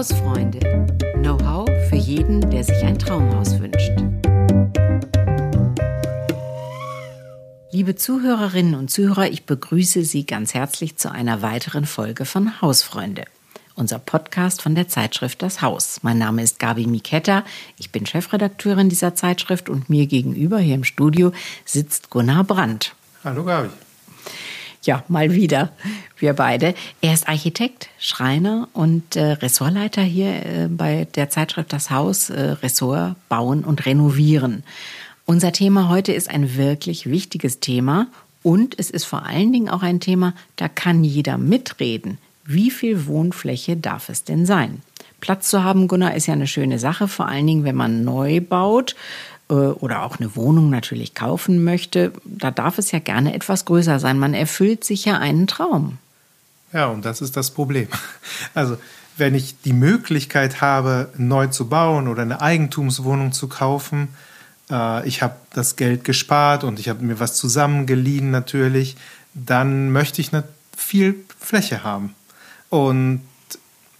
Hausfreunde. Know-how für jeden, der sich ein Traumhaus wünscht. Liebe Zuhörerinnen und Zuhörer, ich begrüße Sie ganz herzlich zu einer weiteren Folge von Hausfreunde. Unser Podcast von der Zeitschrift Das Haus. Mein Name ist Gabi Miketta. Ich bin Chefredakteurin dieser Zeitschrift und mir gegenüber hier im Studio sitzt Gunnar Brandt. Hallo Gabi. Ja, mal wieder. Wir beide. Er ist Architekt, Schreiner und äh, Ressortleiter hier äh, bei der Zeitschrift Das Haus, äh, Ressort Bauen und Renovieren. Unser Thema heute ist ein wirklich wichtiges Thema und es ist vor allen Dingen auch ein Thema, da kann jeder mitreden. Wie viel Wohnfläche darf es denn sein? Platz zu haben, Gunnar, ist ja eine schöne Sache, vor allen Dingen, wenn man neu baut oder auch eine Wohnung natürlich kaufen möchte, da darf es ja gerne etwas größer sein. Man erfüllt sich ja einen Traum. Ja, und das ist das Problem. Also, wenn ich die Möglichkeit habe, neu zu bauen oder eine Eigentumswohnung zu kaufen, äh, ich habe das Geld gespart und ich habe mir was zusammengeliehen natürlich, dann möchte ich viel Fläche haben. Und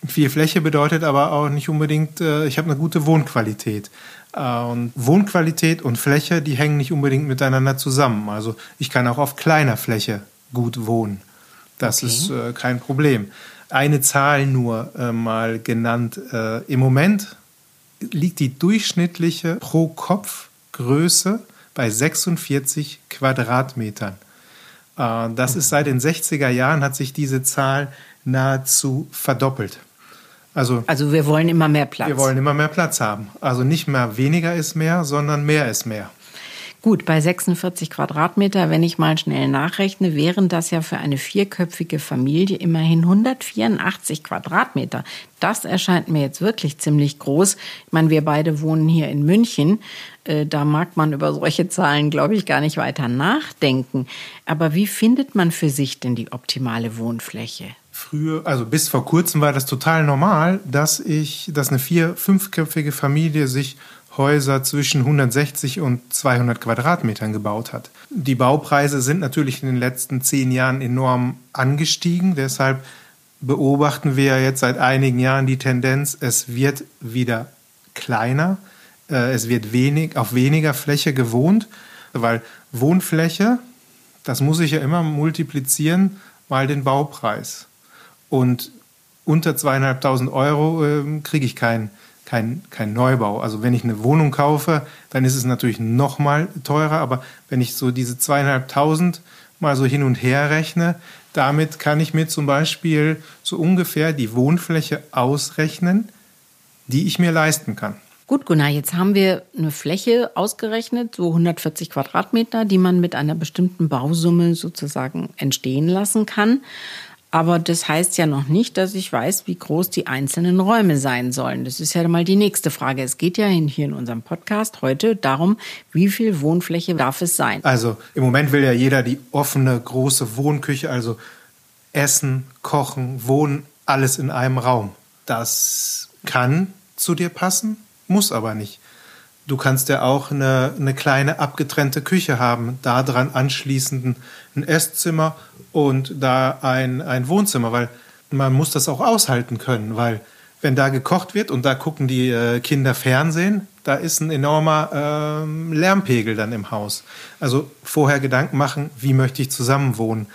viel Fläche bedeutet aber auch nicht unbedingt, äh, ich habe eine gute Wohnqualität. Äh, und Wohnqualität und Fläche, die hängen nicht unbedingt miteinander zusammen. Also ich kann auch auf kleiner Fläche gut wohnen. Das okay. ist äh, kein Problem. Eine Zahl nur äh, mal genannt. Äh, Im Moment liegt die durchschnittliche Pro-Kopf-Größe bei 46 Quadratmetern. Äh, das ist seit den 60er Jahren hat sich diese Zahl nahezu verdoppelt. Also, also wir wollen immer mehr Platz. Wir wollen immer mehr Platz haben. Also nicht mehr weniger ist mehr, sondern mehr ist mehr. Gut, bei 46 Quadratmeter, wenn ich mal schnell nachrechne, wären das ja für eine vierköpfige Familie immerhin 184 Quadratmeter. Das erscheint mir jetzt wirklich ziemlich groß. Ich meine, wir beide wohnen hier in München. Äh, da mag man über solche Zahlen, glaube ich, gar nicht weiter nachdenken. Aber wie findet man für sich denn die optimale Wohnfläche? Früher, also bis vor kurzem war das total normal, dass ich, dass eine vier-, fünfköpfige Familie sich Häuser zwischen 160 und 200 Quadratmetern gebaut hat. Die Baupreise sind natürlich in den letzten zehn Jahren enorm angestiegen. Deshalb beobachten wir jetzt seit einigen Jahren die Tendenz, es wird wieder kleiner, äh, es wird wenig, auf weniger Fläche gewohnt, weil Wohnfläche, das muss ich ja immer multiplizieren mal den Baupreis. Und unter zweieinhalbtausend Euro äh, kriege ich keinen kein, kein Neubau. Also wenn ich eine Wohnung kaufe, dann ist es natürlich noch mal teurer. Aber wenn ich so diese zweieinhalbtausend mal so hin und her rechne, damit kann ich mir zum Beispiel so ungefähr die Wohnfläche ausrechnen, die ich mir leisten kann. Gut, Gunnar, jetzt haben wir eine Fläche ausgerechnet, so 140 Quadratmeter, die man mit einer bestimmten Bausumme sozusagen entstehen lassen kann. Aber das heißt ja noch nicht, dass ich weiß, wie groß die einzelnen Räume sein sollen. Das ist ja mal die nächste Frage. Es geht ja hier in unserem Podcast heute darum, wie viel Wohnfläche darf es sein? Also im Moment will ja jeder die offene, große Wohnküche, also Essen, Kochen, Wohnen, alles in einem Raum. Das kann zu dir passen, muss aber nicht. Du kannst ja auch eine, eine kleine abgetrennte Küche haben, daran anschließend ein Esszimmer und da ein, ein Wohnzimmer, weil man muss das auch aushalten können, weil wenn da gekocht wird und da gucken die äh, Kinder Fernsehen, da ist ein enormer äh, Lärmpegel dann im Haus. Also vorher Gedanken machen, wie möchte ich zusammenwohnen?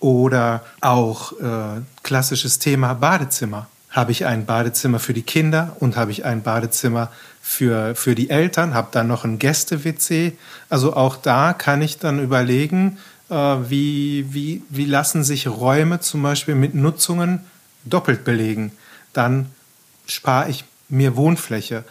Oder auch äh, klassisches Thema Badezimmer. Habe ich ein Badezimmer für die Kinder und habe ich ein Badezimmer für, für die Eltern, habe dann noch ein Gäste-WC. Also auch da kann ich dann überlegen, äh, wie, wie, wie lassen sich Räume zum Beispiel mit Nutzungen doppelt belegen. Dann spare ich mir Wohnfläche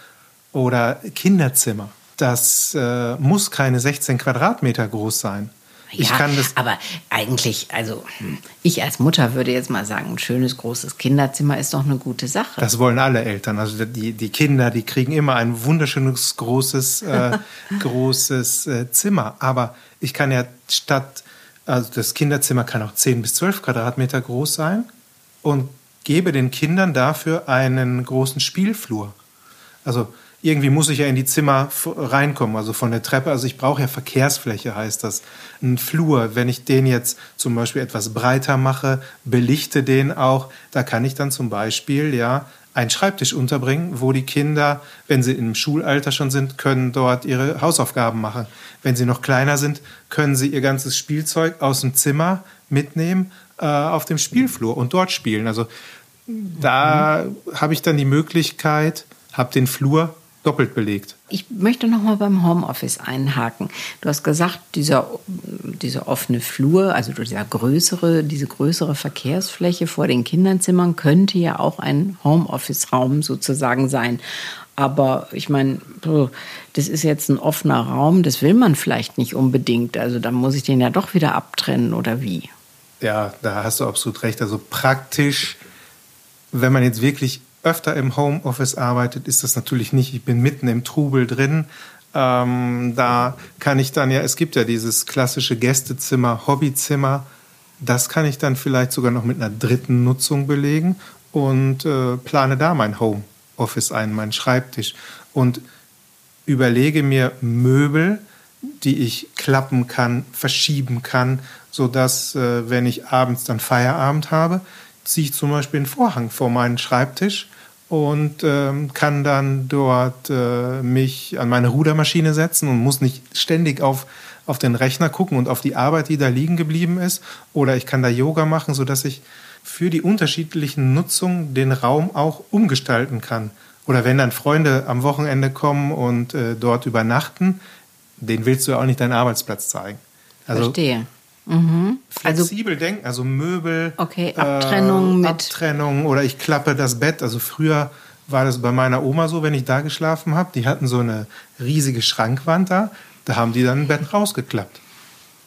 oder Kinderzimmer. Das äh, muss keine 16 Quadratmeter groß sein. Ich ja, kann das aber eigentlich, also hm, ich als Mutter würde jetzt mal sagen, ein schönes großes Kinderzimmer ist doch eine gute Sache. Das wollen alle Eltern. Also die, die Kinder, die kriegen immer ein wunderschönes großes, äh, großes äh, Zimmer. Aber ich kann ja statt, also das Kinderzimmer kann auch 10 bis 12 Quadratmeter groß sein und gebe den Kindern dafür einen großen Spielflur. Also irgendwie muss ich ja in die Zimmer reinkommen, also von der Treppe. Also ich brauche ja Verkehrsfläche, heißt das. Ein Flur, wenn ich den jetzt zum Beispiel etwas breiter mache, belichte den auch, da kann ich dann zum Beispiel ja einen Schreibtisch unterbringen, wo die Kinder, wenn sie im Schulalter schon sind, können dort ihre Hausaufgaben machen. Wenn sie noch kleiner sind, können sie ihr ganzes Spielzeug aus dem Zimmer mitnehmen äh, auf dem Spielflur und dort spielen. Also da mhm. habe ich dann die Möglichkeit, habe den Flur doppelt belegt. Ich möchte noch mal beim Homeoffice einhaken. Du hast gesagt, dieser, dieser offene Flur, also dieser größere, diese größere Verkehrsfläche vor den Kinderzimmern könnte ja auch ein Homeoffice-Raum sozusagen sein. Aber ich meine, das ist jetzt ein offener Raum, das will man vielleicht nicht unbedingt. Also dann muss ich den ja doch wieder abtrennen oder wie? Ja, da hast du absolut recht. Also praktisch, wenn man jetzt wirklich öfter im Homeoffice arbeitet, ist das natürlich nicht. Ich bin mitten im Trubel drin. Ähm, da kann ich dann ja, es gibt ja dieses klassische Gästezimmer, Hobbyzimmer. Das kann ich dann vielleicht sogar noch mit einer dritten Nutzung belegen und äh, plane da mein Homeoffice ein, meinen Schreibtisch und überlege mir Möbel, die ich klappen kann, verschieben kann, sodass, äh, wenn ich abends dann Feierabend habe, ziehe ich zum Beispiel einen Vorhang vor meinen Schreibtisch und ähm, kann dann dort äh, mich an meine Rudermaschine setzen und muss nicht ständig auf, auf den Rechner gucken und auf die Arbeit, die da liegen geblieben ist. Oder ich kann da Yoga machen, sodass ich für die unterschiedlichen Nutzungen den Raum auch umgestalten kann. Oder wenn dann Freunde am Wochenende kommen und äh, dort übernachten, den willst du auch nicht deinen Arbeitsplatz zeigen. Also, Verstehe. Mhm. Flexibel also, denken, also Möbel. Okay, Abtrennung äh, mit. Abtrennung oder ich klappe das Bett. Also früher war das bei meiner Oma so, wenn ich da geschlafen habe. Die hatten so eine riesige Schrankwand da. Da haben die dann ein Bett rausgeklappt.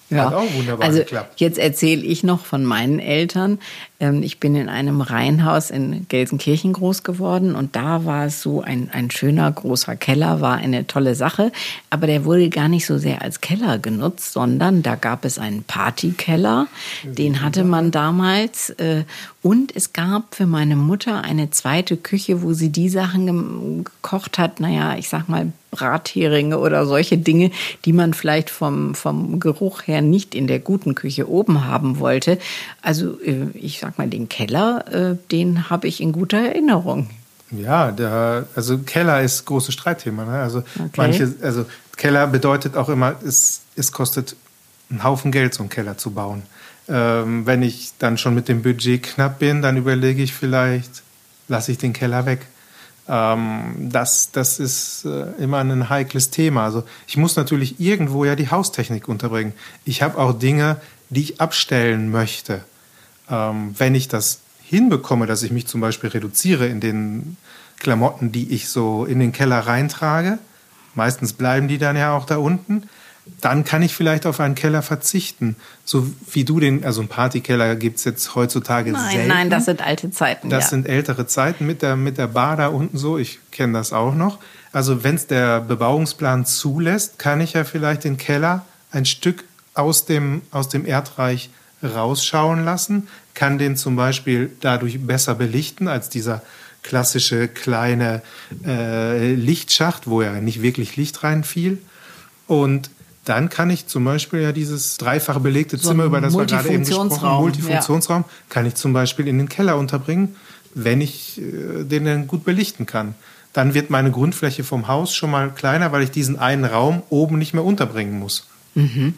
Ja. Hat auch wunderbar also geklappt. Jetzt erzähle ich noch von meinen Eltern. Ähm, ich bin in einem Reihenhaus in Gelsenkirchen groß geworden und da war es so ein, ein schöner großer Keller, war eine tolle Sache. Aber der wurde gar nicht so sehr als Keller genutzt, sondern da gab es einen Partykeller. Den hatte man damals. Äh, und es gab für meine Mutter eine zweite Küche, wo sie die Sachen gekocht hat. Naja, ich sag mal Bratheringe oder solche Dinge, die man vielleicht vom, vom Geruch her nicht in der guten Küche oben haben wollte. Also äh, ich sag mal, den Keller, äh, den habe ich in guter Erinnerung. Ja, der, also Keller ist großes Streitthema. Ne? Also okay. manche, also Keller bedeutet auch immer, es, es kostet einen Haufen Geld, so einen Keller zu bauen. Ähm, wenn ich dann schon mit dem Budget knapp bin, dann überlege ich vielleicht, lasse ich den Keller weg. Ähm, das, das ist äh, immer ein heikles Thema. Also ich muss natürlich irgendwo ja die Haustechnik unterbringen. Ich habe auch Dinge, die ich abstellen möchte ähm, wenn ich das hinbekomme, dass ich mich zum Beispiel reduziere in den Klamotten, die ich so in den Keller reintrage, meistens bleiben die dann ja auch da unten, dann kann ich vielleicht auf einen Keller verzichten. So wie du den, also einen Partykeller gibt es jetzt heutzutage nein, selten. Nein, das sind alte Zeiten. Das ja. sind ältere Zeiten mit der, mit der Bar da unten so. Ich kenne das auch noch. Also wenn es der Bebauungsplan zulässt, kann ich ja vielleicht den Keller ein Stück aus dem, aus dem Erdreich rausschauen lassen, kann den zum Beispiel dadurch besser belichten als dieser klassische kleine äh, Lichtschacht, wo ja nicht wirklich Licht reinfiel. Und dann kann ich zum Beispiel ja dieses dreifach belegte so Zimmer, über das wir gerade eben gesprochen haben, Multifunktionsraum, ja. kann ich zum Beispiel in den Keller unterbringen, wenn ich äh, den dann gut belichten kann. Dann wird meine Grundfläche vom Haus schon mal kleiner, weil ich diesen einen Raum oben nicht mehr unterbringen muss. Mhm.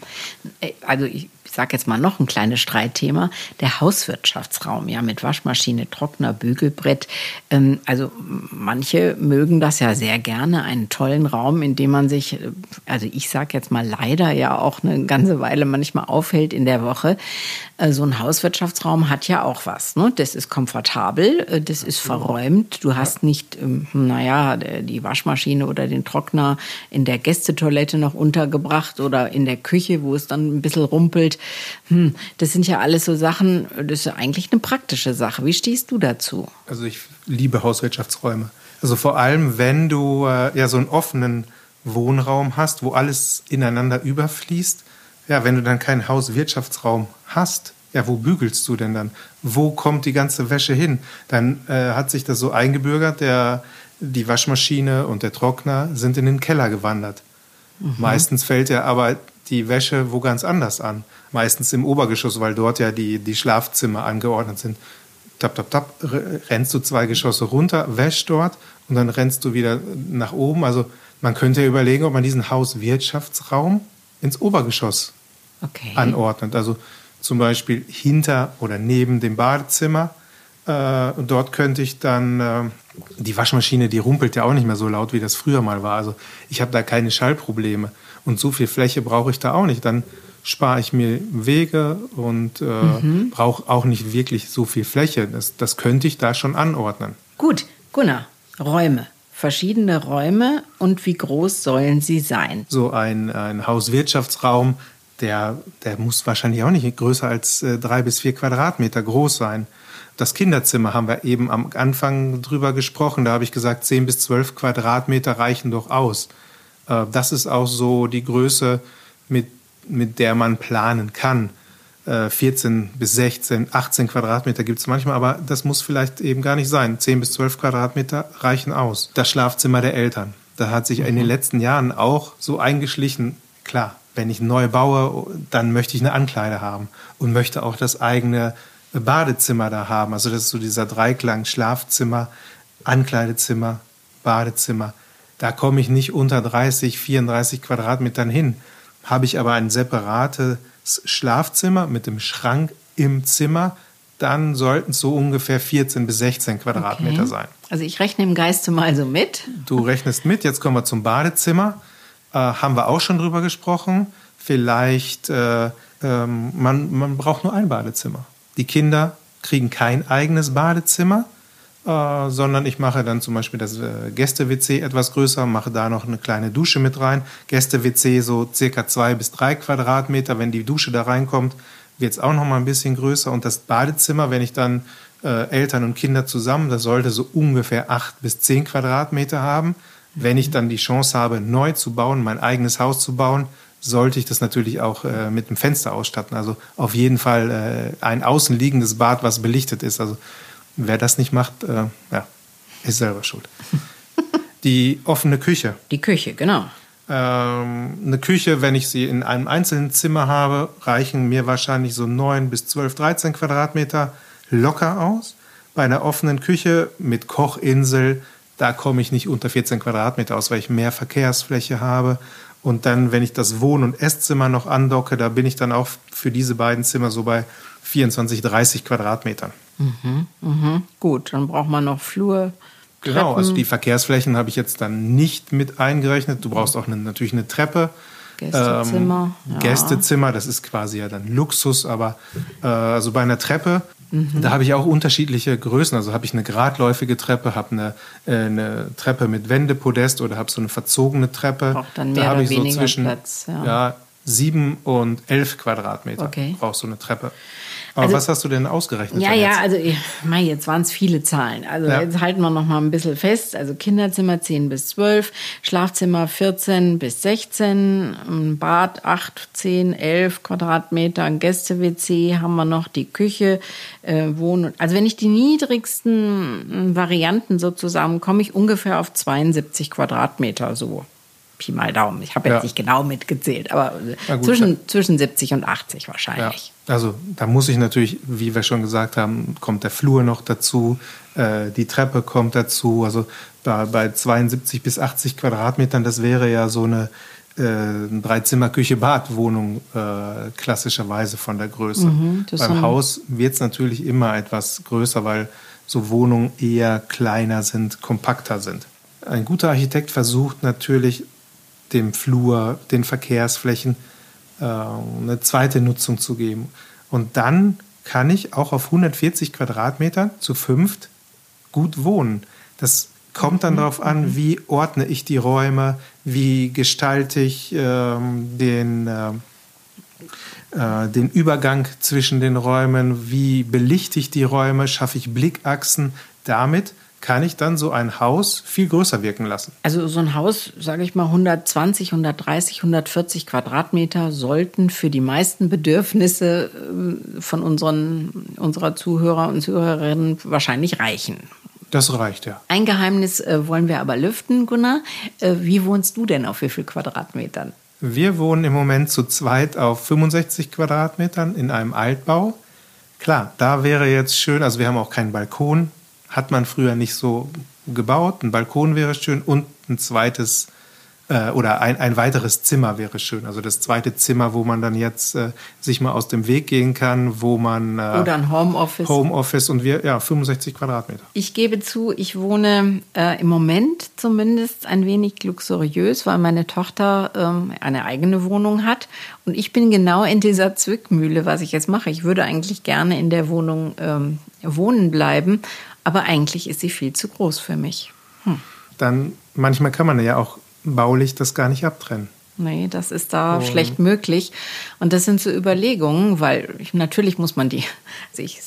Äh, also ich sage jetzt mal noch ein kleines Streitthema, der Hauswirtschaftsraum, ja, mit Waschmaschine, Trockner, Bügelbrett. Ähm, also manche mögen das ja sehr gerne, einen tollen Raum, in dem man sich, äh, also ich sage jetzt mal leider ja auch eine ganze Weile manchmal aufhält in der Woche. Äh, so ein Hauswirtschaftsraum hat ja auch was. Ne? Das ist komfortabel, äh, das ist verräumt. Du hast nicht, ähm, naja, die Waschmaschine oder den Trockner in der Gästetoilette noch untergebracht oder in der Küche, wo es dann ein bisschen rumpelt hm, das sind ja alles so Sachen, das ist ja eigentlich eine praktische Sache. Wie stehst du dazu? Also ich liebe Hauswirtschaftsräume. Also vor allem, wenn du äh, ja so einen offenen Wohnraum hast, wo alles ineinander überfließt. Ja, wenn du dann keinen Hauswirtschaftsraum hast, ja, wo bügelst du denn dann? Wo kommt die ganze Wäsche hin? Dann äh, hat sich das so eingebürgert, der, die Waschmaschine und der Trockner sind in den Keller gewandert. Mhm. Meistens fällt ja aber die Wäsche wo ganz anders an. Meistens im Obergeschoss, weil dort ja die, die Schlafzimmer angeordnet sind. Tap, tap, tap, rennst du zwei Geschosse runter, wäschst dort und dann rennst du wieder nach oben. Also man könnte ja überlegen, ob man diesen Hauswirtschaftsraum ins Obergeschoss okay. anordnet. Also zum Beispiel hinter oder neben dem Badezimmer. Äh, und dort könnte ich dann, äh, die Waschmaschine, die rumpelt ja auch nicht mehr so laut, wie das früher mal war. Also ich habe da keine Schallprobleme. Und so viel Fläche brauche ich da auch nicht. Dann spare ich mir Wege und äh, mhm. brauche auch nicht wirklich so viel Fläche. Das, das könnte ich da schon anordnen. Gut, Gunnar, Räume. Verschiedene Räume und wie groß sollen sie sein? So ein, ein Hauswirtschaftsraum, der, der muss wahrscheinlich auch nicht größer als äh, drei bis vier Quadratmeter groß sein. Das Kinderzimmer haben wir eben am Anfang drüber gesprochen. Da habe ich gesagt, zehn bis zwölf Quadratmeter reichen doch aus. Äh, das ist auch so die Größe, mit, mit der man planen kann. 14 äh, bis 16, 18 Quadratmeter gibt es manchmal, aber das muss vielleicht eben gar nicht sein. 10 bis 12 Quadratmeter reichen aus. Das Schlafzimmer der Eltern. Da hat sich mhm. in den mhm. letzten Jahren auch so eingeschlichen, klar, wenn ich neu baue, dann möchte ich eine Ankleide haben und möchte auch das eigene Badezimmer da haben. Also das ist so dieser Dreiklang Schlafzimmer, Ankleidezimmer, Badezimmer. Da komme ich nicht unter 30, 34 Quadratmetern hin. Habe ich aber ein separates Schlafzimmer mit dem Schrank im Zimmer, dann sollten es so ungefähr 14 bis 16 Quadratmeter okay. sein. Also ich rechne im Geiste mal so mit. Du rechnest mit. Jetzt kommen wir zum Badezimmer. Äh, haben wir auch schon drüber gesprochen. Vielleicht, äh, ähm, man, man braucht nur ein Badezimmer. Die Kinder kriegen kein eigenes Badezimmer, äh, sondern ich mache dann zum Beispiel das äh, Gäste-WC etwas größer, mache da noch eine kleine Dusche mit rein. Gäste-WC so circa zwei bis drei Quadratmeter. Wenn die Dusche da reinkommt, wird es auch noch mal ein bisschen größer. Und das Badezimmer, wenn ich dann äh, Eltern und Kinder zusammen, das sollte so ungefähr acht bis zehn Quadratmeter haben. Wenn ich dann die Chance habe, neu zu bauen, mein eigenes Haus zu bauen, sollte ich das natürlich auch äh, mit einem Fenster ausstatten. Also auf jeden Fall äh, ein außenliegendes Bad, was belichtet ist. Also wer das nicht macht, äh, ja, ist selber schuld. Die offene Küche. Die Küche, genau. Ähm, eine Küche, wenn ich sie in einem einzelnen Zimmer habe, reichen mir wahrscheinlich so 9 bis 12, 13 Quadratmeter locker aus. Bei einer offenen Küche mit Kochinsel, da komme ich nicht unter 14 Quadratmeter aus, weil ich mehr Verkehrsfläche habe. Und dann, wenn ich das Wohn- und Esszimmer noch andocke, da bin ich dann auch für diese beiden Zimmer so bei 24, 30 Quadratmetern. Mhm, mhm. Gut, dann braucht man noch Flur. Genau, also die Verkehrsflächen habe ich jetzt dann nicht mit eingerechnet. Du brauchst auch eine, natürlich eine Treppe. Gästezimmer. Ähm, ja. Gästezimmer, das ist quasi ja dann Luxus, aber äh, also bei einer Treppe, mhm. da habe ich auch unterschiedliche Größen. Also habe ich eine geradläufige Treppe, habe eine, äh, eine Treppe mit Wendepodest oder habe so eine verzogene Treppe. Braucht dann mehr da oder ich weniger so zwischen, Platz. Ja. ja. sieben und elf Quadratmeter okay. brauchst du eine Treppe. Aber also, was hast du denn ausgerechnet? Ja, ja, also mein, jetzt waren es viele Zahlen. Also ja. jetzt halten wir noch mal ein bisschen fest. Also Kinderzimmer 10 bis 12, Schlafzimmer 14 bis 16, Bad 8, 10, 11 Quadratmeter, ein Gäste-WC haben wir noch, die Küche, äh, Wohn Also wenn ich die niedrigsten Varianten sozusagen, komme ich ungefähr auf 72 Quadratmeter so. Pi mal Daumen. Ich habe jetzt ja. nicht genau mitgezählt, aber gut, zwischen, zwischen 70 und 80 wahrscheinlich. Ja. Also da muss ich natürlich, wie wir schon gesagt haben, kommt der Flur noch dazu, äh, die Treppe kommt dazu. Also bei, bei 72 bis 80 Quadratmetern, das wäre ja so eine äh, Dreizimmer-Küche-Bad-Wohnung äh, klassischerweise von der Größe. Mhm, Beim Haus wird es natürlich immer etwas größer, weil so Wohnungen eher kleiner sind, kompakter sind. Ein guter Architekt versucht natürlich dem Flur, den Verkehrsflächen äh, eine zweite Nutzung zu geben. Und dann kann ich auch auf 140 Quadratmetern zu fünft gut wohnen. Das kommt dann mhm. darauf an, mhm. wie ordne ich die Räume, wie gestalte ich ähm, den, äh, äh, den Übergang zwischen den Räumen, wie belichte ich die Räume, schaffe ich Blickachsen. Damit kann ich dann so ein Haus viel größer wirken lassen. Also so ein Haus, sage ich mal, 120, 130, 140 Quadratmeter sollten für die meisten Bedürfnisse äh, von unseren, unserer Zuhörer und Zuhörerinnen wahrscheinlich reichen. Das reicht ja. Ein Geheimnis äh, wollen wir aber lüften, Gunnar. Äh, wie wohnst du denn auf wie viel Quadratmetern? Wir wohnen im Moment zu zweit auf 65 Quadratmetern in einem Altbau. Klar, da wäre jetzt schön, also wir haben auch keinen Balkon, hat man früher nicht so gebaut. Ein Balkon wäre schön und ein zweites äh, oder ein, ein weiteres Zimmer wäre schön. Also das zweite Zimmer, wo man dann jetzt äh, sich mal aus dem Weg gehen kann, wo man. Äh, oder ein Homeoffice. Homeoffice und wir, ja, 65 Quadratmeter. Ich gebe zu, ich wohne äh, im Moment zumindest ein wenig luxuriös, weil meine Tochter ähm, eine eigene Wohnung hat. Und ich bin genau in dieser Zwickmühle, was ich jetzt mache. Ich würde eigentlich gerne in der Wohnung ähm, wohnen bleiben, aber eigentlich ist sie viel zu groß für mich. Hm. Dann manchmal kann man ja auch baulich das gar nicht abtrennen. Nee, das ist da und schlecht möglich. Und das sind so Überlegungen, weil ich, natürlich muss man die, also ich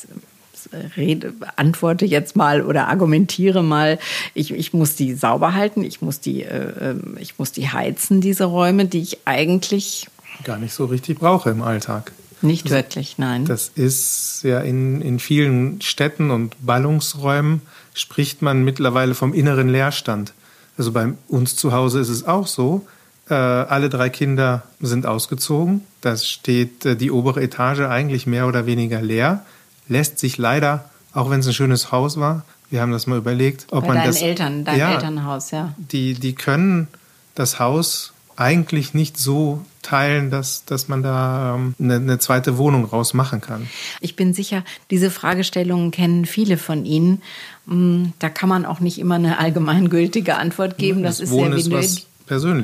rede, antworte jetzt mal oder argumentiere mal, ich, ich muss die sauber halten, ich muss die, äh, ähm, ich muss die heizen, diese Räume, die ich eigentlich gar nicht so richtig brauche im Alltag. Nicht also, wirklich, nein. Das ist ja in, in vielen Städten und Ballungsräumen spricht man mittlerweile vom inneren Leerstand. Also bei uns zu Hause ist es auch so. Äh, alle drei Kinder sind ausgezogen. Da steht äh, die obere Etage eigentlich mehr oder weniger leer. Lässt sich leider, auch wenn es ein schönes Haus war, wir haben das mal überlegt, ob bei man das. Eltern, dein ja, Elternhaus, ja. Die, die können das Haus eigentlich nicht so teilen, dass, dass man da ähm, eine, eine zweite Wohnung rausmachen kann. Ich bin sicher, diese Fragestellungen kennen viele von Ihnen. Mm, da kann man auch nicht immer eine allgemeingültige Antwort geben. Das, das ist Wohnen sehr ist persönlich,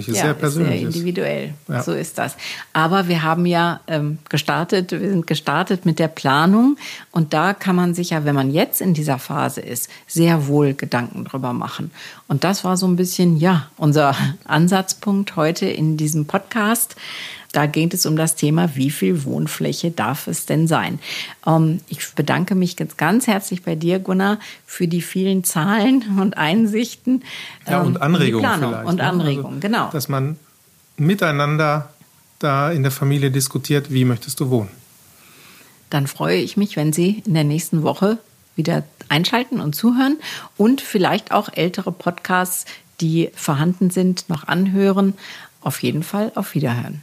ist ja, sehr persönlich. Ist sehr individuell. Ja. So ist das. Aber wir haben ja ähm, gestartet, wir sind gestartet mit der Planung und da kann man sich ja, wenn man jetzt in dieser Phase ist, sehr wohl Gedanken drüber machen. Und das war so ein bisschen, ja, unser Ansatzpunkt heute in diesem Podcast. Da geht es um das Thema, wie viel Wohnfläche darf es denn sein? Ähm, ich bedanke mich ganz, ganz herzlich bei dir, Gunnar, für die vielen Zahlen und Einsichten. Ja, und ähm, Anregungen vielleicht. Und ne? Anregungen, also, genau. Dass man miteinander da in der Familie diskutiert, wie möchtest du wohnen? Dann freue ich mich, wenn Sie in der nächsten Woche wieder einschalten und zuhören und vielleicht auch ältere Podcasts, die vorhanden sind, noch anhören. Auf jeden Fall auf Wiederhören.